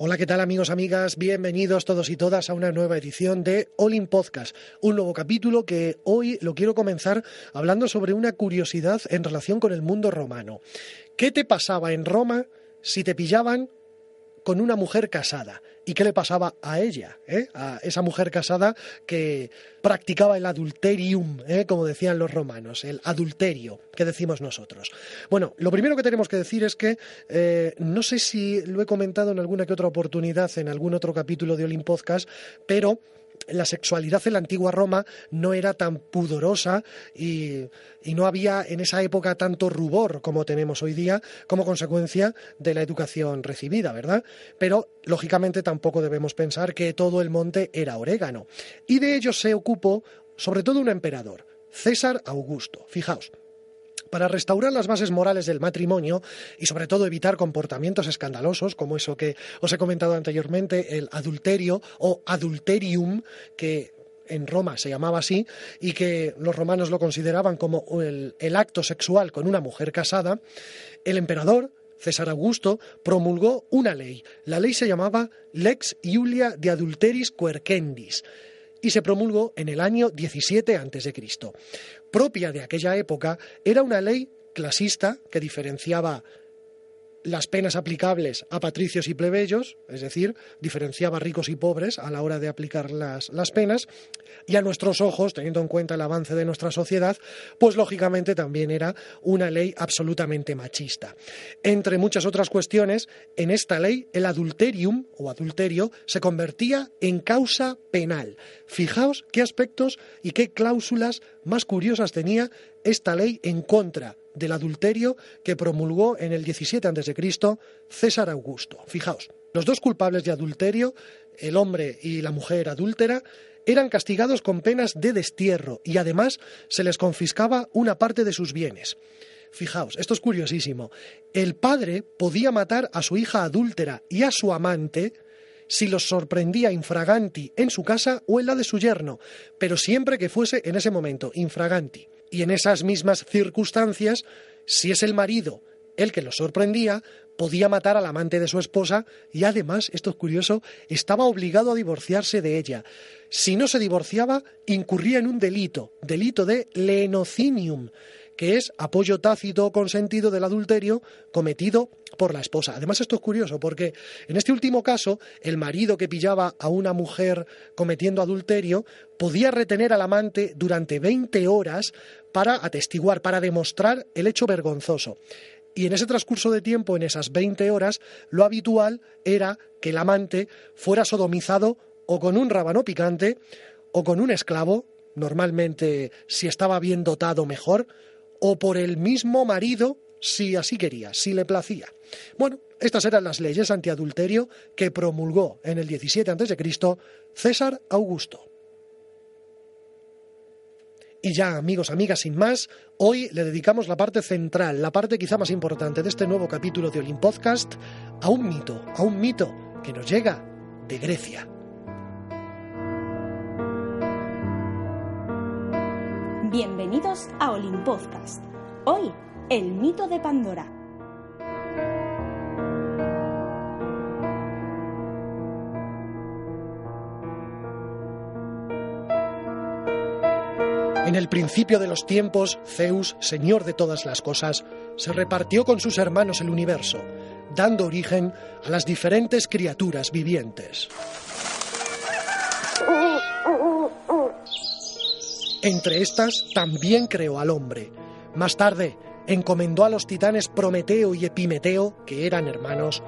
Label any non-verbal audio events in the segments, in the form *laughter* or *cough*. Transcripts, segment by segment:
Hola, ¿qué tal amigos, amigas? Bienvenidos todos y todas a una nueva edición de All in Podcast, un nuevo capítulo que hoy lo quiero comenzar hablando sobre una curiosidad en relación con el mundo romano. ¿Qué te pasaba en Roma si te pillaban con una mujer casada. ¿Y qué le pasaba a ella? Eh? A esa mujer casada que practicaba el adulterium, eh? como decían los romanos, el adulterio, que decimos nosotros. Bueno, lo primero que tenemos que decir es que, eh, no sé si lo he comentado en alguna que otra oportunidad, en algún otro capítulo de Olim Podcast, pero la sexualidad en la antigua Roma no era tan pudorosa y, no había en esa época tanto rubor como tenemos hoy día como consecuencia de la educación recibida, ¿verdad? Pero lógicamente tampoco debemos pensar que todo el monte era orégano. Y de ello se ocupó sobre todo un emperador, César Augusto. Fijaos, para restaurar las bases morales del matrimonio y sobre todo evitar comportamientos escandalosos como eso que os he comentado anteriormente, el adulterio o adulterium, que en Roma se llamaba así y que los romanos lo consideraban como el, acto sexual con una mujer casada, el emperador César Augusto promulgó una ley. La ley se llamaba Lex Iulia de Adulteris Quercendis y se promulgó en el año 17 a.C. Propia de aquella época, era una ley clasista que diferenciaba las penas aplicables a patricios y plebeyos, es decir, diferenciaba ricos y pobres a la hora de aplicar las, las, penas, y a nuestros ojos, teniendo en cuenta el avance de nuestra sociedad, pues lógicamente también era una ley absolutamente machista. Entre muchas otras cuestiones, en esta ley el adulterium o adulterio se convertía en causa penal. Fijaos qué aspectos y qué cláusulas más curiosas tenía esta ley en contra del adulterio que promulgó en el 17 a.C. César Augusto. Fijaos, los dos culpables de adulterio, el hombre y la mujer adúltera, eran castigados con penas de destierro y además se les confiscaba una parte de sus bienes. Fijaos, esto es curiosísimo. El padre podía matar a su hija adúltera y a su amante si los sorprendía infraganti en su casa o en la de su yerno, pero siempre que fuese en ese momento infraganti y en esas mismas circunstancias, si es el marido el que lo sorprendía, podía matar al amante de su esposa y además, esto es curioso, estaba obligado a divorciarse de ella. Si no se divorciaba, incurría en un delito, delito de lenocinium, que es apoyo tácito o consentido del adulterio cometido por la esposa. Además, esto es curioso porque en este último caso, el marido que pillaba a una mujer cometiendo adulterio podía retener al amante durante 20 horas para atestiguar, para demostrar el hecho vergonzoso. Y en ese transcurso de tiempo, en esas 20 horas, lo habitual era que el amante fuera sodomizado o con un rábano picante o con un esclavo, normalmente si estaba bien dotado mejor, o por el mismo marido si así quería, si le placía. Bueno, estas eran las leyes antiadulterio que promulgó en el 17 a.C. César Augusto. Y ya, amigos, amigas, sin más, hoy le dedicamos la parte central, la parte quizá más importante de este nuevo capítulo de Olim Podcast, a un mito, a un mito que nos llega de Grecia. Bienvenidos a Podcast. Hoy, el mito de Pandora. En el principio de los tiempos, Zeus, señor de todas las cosas, se repartió con sus hermanos el universo, dando origen a las diferentes criaturas vivientes. Entre estas también creó al hombre. Más tarde, encomendó a los titanes Prometeo y Epimeteo, que eran hermanos,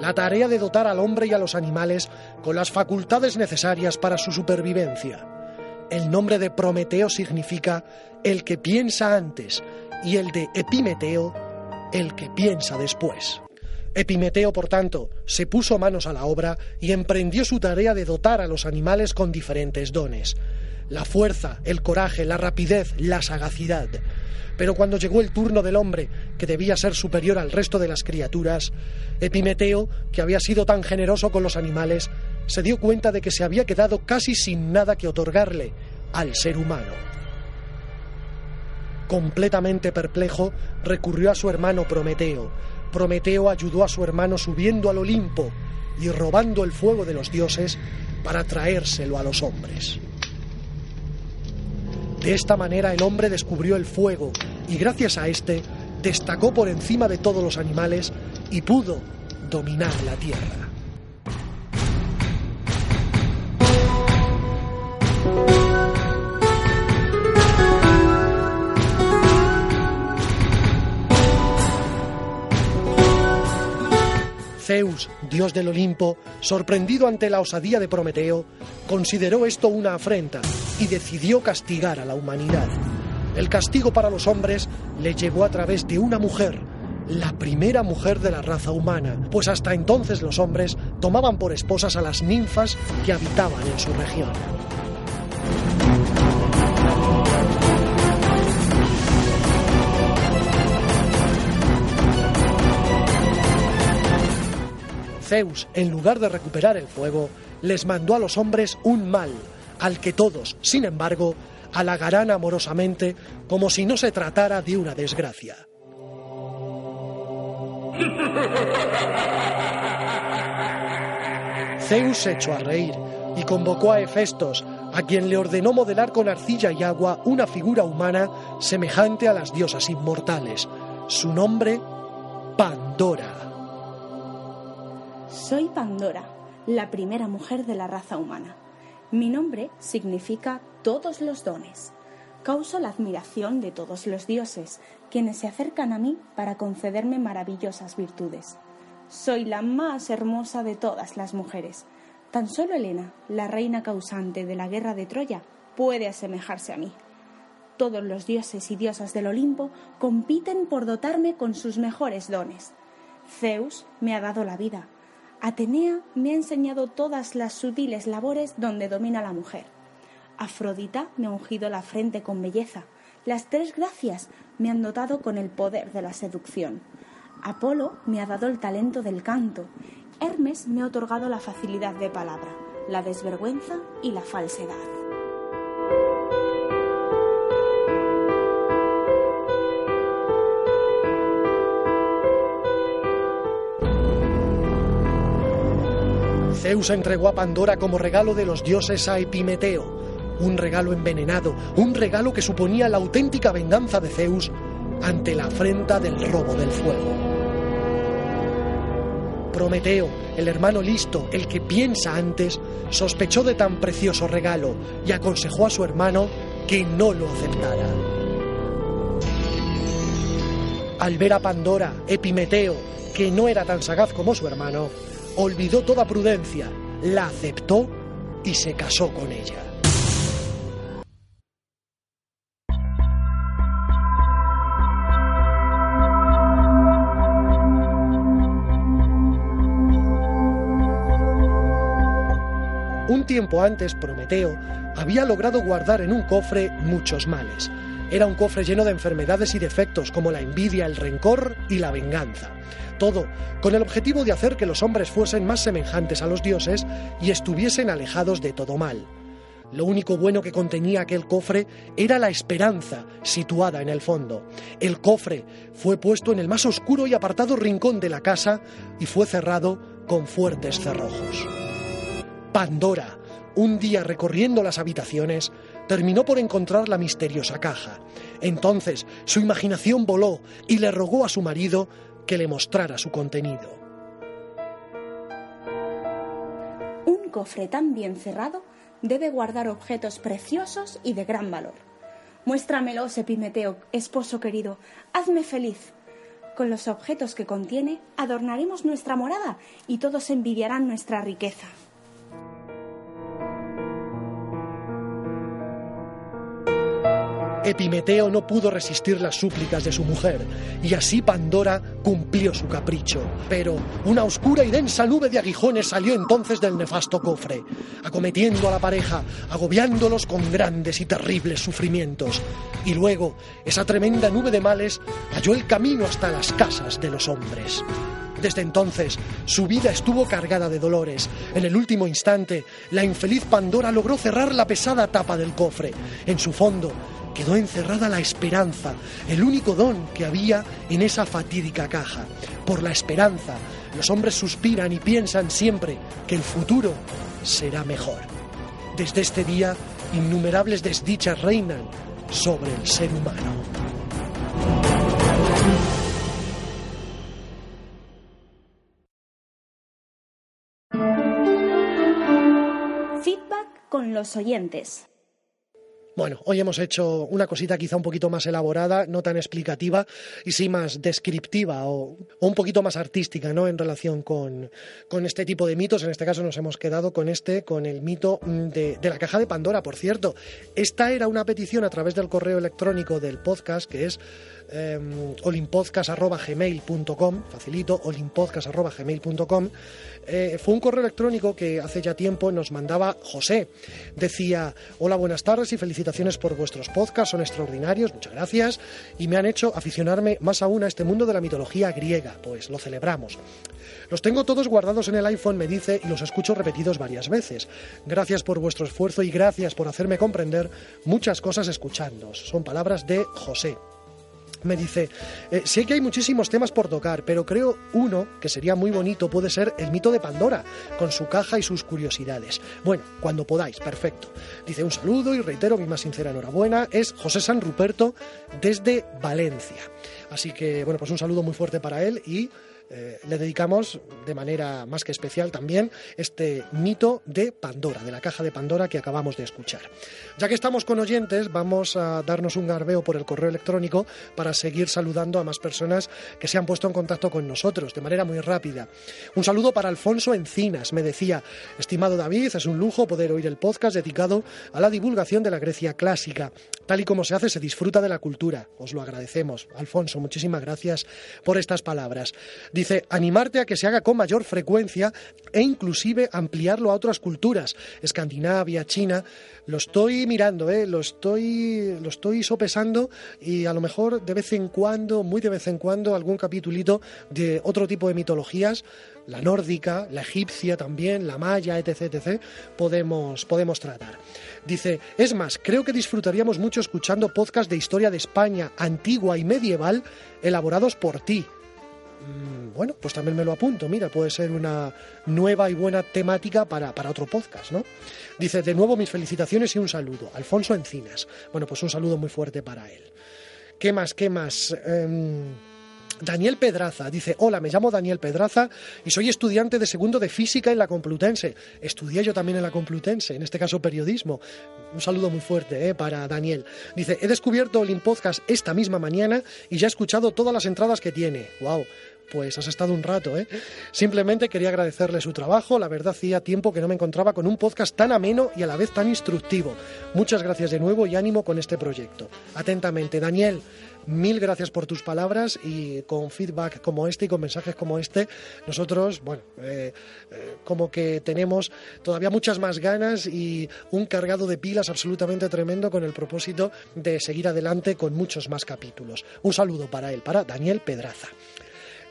la tarea de dotar al hombre y a los animales con las facultades necesarias para su supervivencia. El nombre de Prometeo significa el que piensa antes y el de Epimeteo el que piensa después. Epimeteo, por tanto, se puso manos a la obra y emprendió su tarea de dotar a los animales con diferentes dones la fuerza, el coraje, la rapidez, la sagacidad. Pero cuando llegó el turno del hombre, que debía ser superior al resto de las criaturas, Epimeteo, que había sido tan generoso con los animales, se dio cuenta de que se había quedado casi sin nada que otorgarle al ser humano. Completamente perplejo, recurrió a su hermano Prometeo. Prometeo ayudó a su hermano subiendo al Olimpo y robando el fuego de los dioses para traérselo a los hombres. De esta manera el hombre descubrió el fuego y gracias a este destacó por encima de todos los animales y pudo dominar la tierra. Zeus, dios del Olimpo, sorprendido ante la osadía de Prometeo, consideró esto una afrenta y decidió castigar a la humanidad. El castigo para los hombres le llevó a través de una mujer, la primera mujer de la raza humana, pues hasta entonces los hombres tomaban por esposas a las ninfas que habitaban en su región. Zeus, en lugar de recuperar el fuego, les mandó a los hombres un mal, al que todos, sin embargo, halagarán amorosamente como si no se tratara de una desgracia. *laughs* Zeus se echó a reír y convocó a Hefestos, a quien le ordenó modelar con arcilla y agua una figura humana semejante a las diosas inmortales. Su nombre, Pandora. Soy Pandora, la primera mujer de la raza humana. Mi nombre significa todos los dones. Causo la admiración de todos los dioses, quienes se acercan a mí para concederme maravillosas virtudes. Soy la más hermosa de todas las mujeres. Tan solo Helena, la reina causante de la guerra de Troya, puede asemejarse a mí. Todos los dioses y diosas del Olimpo compiten por dotarme con sus mejores dones. Zeus me ha dado la vida, Atenea me ha enseñado todas las sutiles labores donde domina la mujer. Afrodita me ha ungido la frente con belleza. Las tres gracias me han dotado con el poder de la seducción. Apolo me ha dado el talento del canto. Hermes me ha otorgado la facilidad de palabra, la desvergüenza y la falsedad. Zeus entregó a Pandora como regalo de los dioses a Epimeteo, un regalo envenenado, un regalo que suponía la auténtica venganza de Zeus ante la afrenta del robo del fuego. Prometeo, el hermano listo, el que piensa antes, sospechó de tan precioso regalo y aconsejó a su hermano que no lo aceptara. Al ver a Pandora, Epimeteo, que no era tan sagaz como su hermano, olvidó toda prudencia, la aceptó y se casó con ella. Un tiempo antes, Prometeo había logrado guardar en un cofre muchos males. Era un cofre lleno de enfermedades y defectos como la envidia, el rencor y la venganza todo con el objetivo de hacer que los hombres fuesen más semejantes a los dioses y estuviesen alejados de todo mal. Lo único bueno que contenía aquel cofre era la esperanza situada en el fondo. El cofre fue puesto en el más oscuro y apartado rincón de la casa y fue cerrado con fuertes cerrojos. Pandora, un día recorriendo las habitaciones, terminó por encontrar la misteriosa caja. Entonces su imaginación voló y le rogó a su marido que le mostrara su contenido. Un cofre tan bien cerrado debe guardar objetos preciosos y de gran valor. Muéstramelos, Epimeteo, esposo querido, hazme feliz. Con los objetos que contiene adornaremos nuestra morada y todos envidiarán nuestra riqueza. Epimeteo no pudo resistir las súplicas de su mujer, y así Pandora cumplió su capricho. Pero una oscura y densa nube de aguijones salió entonces del nefasto cofre, acometiendo a la pareja, agobiándolos con grandes y terribles sufrimientos. Y luego, esa tremenda nube de males halló el camino hasta las casas de los hombres. Desde entonces, su vida estuvo cargada de dolores. En el último instante, la infeliz Pandora logró cerrar la pesada tapa del cofre. En su fondo, quedó encerrada la esperanza, el único don que había en esa fatídica caja. Por la esperanza, los hombres suspiran y piensan siempre que el futuro será mejor. Desde este día, innumerables desdichas reinan sobre el ser humano. Feedback con los oyentes. Bueno, hoy hemos hecho una cosita quizá un poquito más elaborada, no tan explicativa y sí más descriptiva o, un poquito más artística, ¿no? En relación con, este tipo de mitos. En este caso nos hemos quedado con este, con el mito de, de la caja de Pandora, por cierto. Esta era una petición a través del correo electrónico del podcast que es eh, olimpodcast.gmail.com, facilito, olimpodcast.gmail.com, fue un correo electrónico que hace ya tiempo nos mandaba José. Decía, hola, buenas tardes y felicitaciones por vuestros podcasts, son extraordinarios, muchas gracias, y me han hecho aficionarme más aún a este mundo de la mitología griega, pues lo celebramos. Los tengo todos guardados en el iPhone, me dice, y los escucho repetidos varias veces. Gracias por vuestro esfuerzo y gracias por hacerme comprender muchas cosas escuchándos. Son palabras de José me dice, eh, sé que hay muchísimos temas por tocar, pero creo uno que sería muy bonito puede ser el mito de Pandora, con su caja y sus curiosidades. Bueno, cuando podáis, perfecto. Dice un saludo y reitero mi más sincera enhorabuena, es José San Ruperto desde Valencia. Así que, bueno, pues un saludo muy fuerte para él y eh, le dedicamos de manera más que especial también este mito de Pandora, de la caja de Pandora que acabamos de escuchar. Ya que estamos con oyentes, vamos a darnos un garbeo por el correo electrónico para seguir saludando a más personas que se han puesto en contacto con nosotros de manera muy rápida. Un saludo para Alfonso Encinas, me decía, estimado David, es un lujo poder oír el podcast dedicado a la divulgación de la Grecia clásica. Tal y como se hace, se disfruta de la cultura. Os lo agradecemos. Alfonso, muchísimas gracias por estas palabras. Dice, animarte a que se haga con mayor frecuencia e inclusive ampliarlo a otras culturas, Escandinavia, China. Lo estoy mirando, ¿eh? lo, estoy, lo estoy sopesando y a lo mejor de vez en cuando, muy de vez en cuando, algún capitulito de otro tipo de mitologías, la nórdica, la egipcia también, la maya, etc., etc., podemos, podemos tratar. Dice, es más, creo que disfrutaríamos mucho escuchando podcasts de historia de España antigua y medieval elaborados por ti. Mm, bueno, pues también me lo apunto. Mira, puede ser una nueva y buena temática para, otro podcast, ¿no? Dice, de nuevo mis felicitaciones y un saludo. Alfonso Encinas. Bueno, pues un saludo muy fuerte para él. ¿Qué más? ¿Qué más? Em, Daniel Pedraza dice, hola, me llamo Daniel Pedraza y soy estudiante de segundo de física en la Complutense. Estudié yo también en la Complutense, en este caso periodismo. Un saludo muy fuerte eh, para Daniel. Dice, he descubierto el Podcast esta misma mañana y ya he escuchado todas las entradas que tiene. ¡Wow! Pues has estado un rato, ¿eh? Simplemente quería agradecerle su trabajo. La verdad, hacía tiempo que no me encontraba con un podcast tan ameno y a la vez tan instructivo. Muchas gracias de nuevo y ánimo con este proyecto. Atentamente, Daniel. Mil gracias por tus palabras y con feedback como este y con mensajes como este, nosotros, bueno, eh, eh, como que tenemos todavía muchas más ganas y un cargado de pilas absolutamente tremendo con el propósito de seguir adelante con muchos más capítulos. Un saludo para él, para Daniel Pedraza.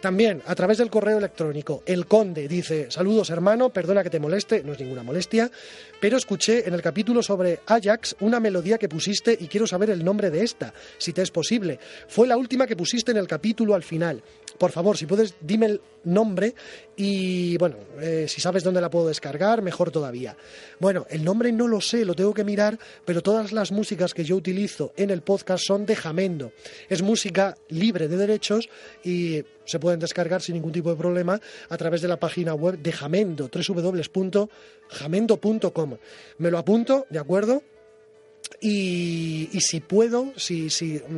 También a través del correo electrónico, el conde dice, saludos hermano, perdona que te moleste, no es ninguna molestia, pero escuché en el capítulo sobre Ajax una melodía que pusiste y quiero saber el nombre de esta, si te es posible. Fue la última que pusiste en el capítulo al final. Por favor, si puedes, dime el nombre y, bueno, eh, si sabes dónde la puedo descargar, mejor todavía. Bueno, el nombre no lo sé, lo tengo que mirar, pero todas las músicas que yo utilizo en el podcast son de Jamendo. Es música libre de derechos y se pueden descargar sin ningún tipo de problema a través de la página web de Jamendo, www.jamendo.com. Me lo apunto, ¿de acuerdo? Y, si puedo, si,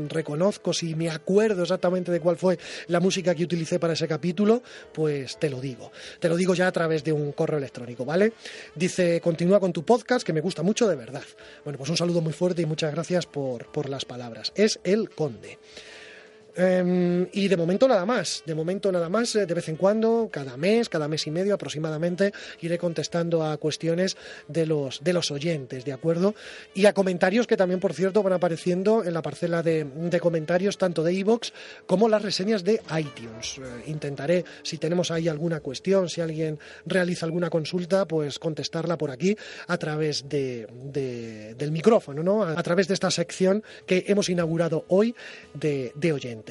reconozco, si me acuerdo exactamente de cuál fue la música que utilicé para ese capítulo, pues te lo digo. Te lo digo ya a través de un correo electrónico, ¿vale? Dice, continúa con tu podcast, que me gusta mucho de verdad. Bueno, pues un saludo muy fuerte y muchas gracias por las palabras. Es El Conde. Em, y de momento nada más, de momento nada más, eh, de vez en cuando, cada mes, cada mes y medio aproximadamente, iré contestando a cuestiones de los, de los oyentes, ¿de acuerdo? Y a comentarios que también, por cierto, van apareciendo en la parcela de, comentarios tanto de iVoox como las reseñas de iTunes. Eh, intentaré, si tenemos ahí alguna cuestión, si alguien realiza alguna consulta, pues contestarla por aquí a través de, del micrófono, ¿no? A, través de esta sección que hemos inaugurado hoy de, de oyentes.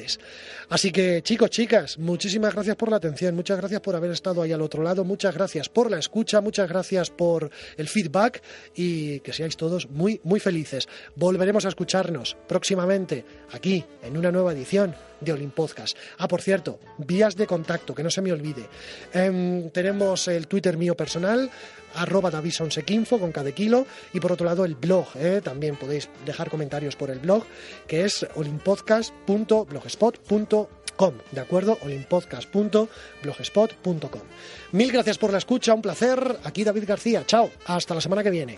Así que chicos, chicas, muchísimas gracias por la atención, muchas gracias por haber estado ahí al otro lado, muchas gracias por la escucha, muchas gracias por el feedback y que seáis todos muy, muy felices. Volveremos a escucharnos próximamente aquí en una nueva edición de Olim Podcast. Ah, por cierto, vías de contacto, que no se me olvide. Em, tenemos el Twitter mío personal, arroba davisonsequinfo con cada kilo y por otro lado el blog, ¿eh? también podéis dejar comentarios por el blog que es olimpodcast.blogspot.com, ¿de acuerdo? olimpodcast.blogspot.com. Mil gracias por la escucha, un placer. Aquí David García, chao, hasta la semana que viene.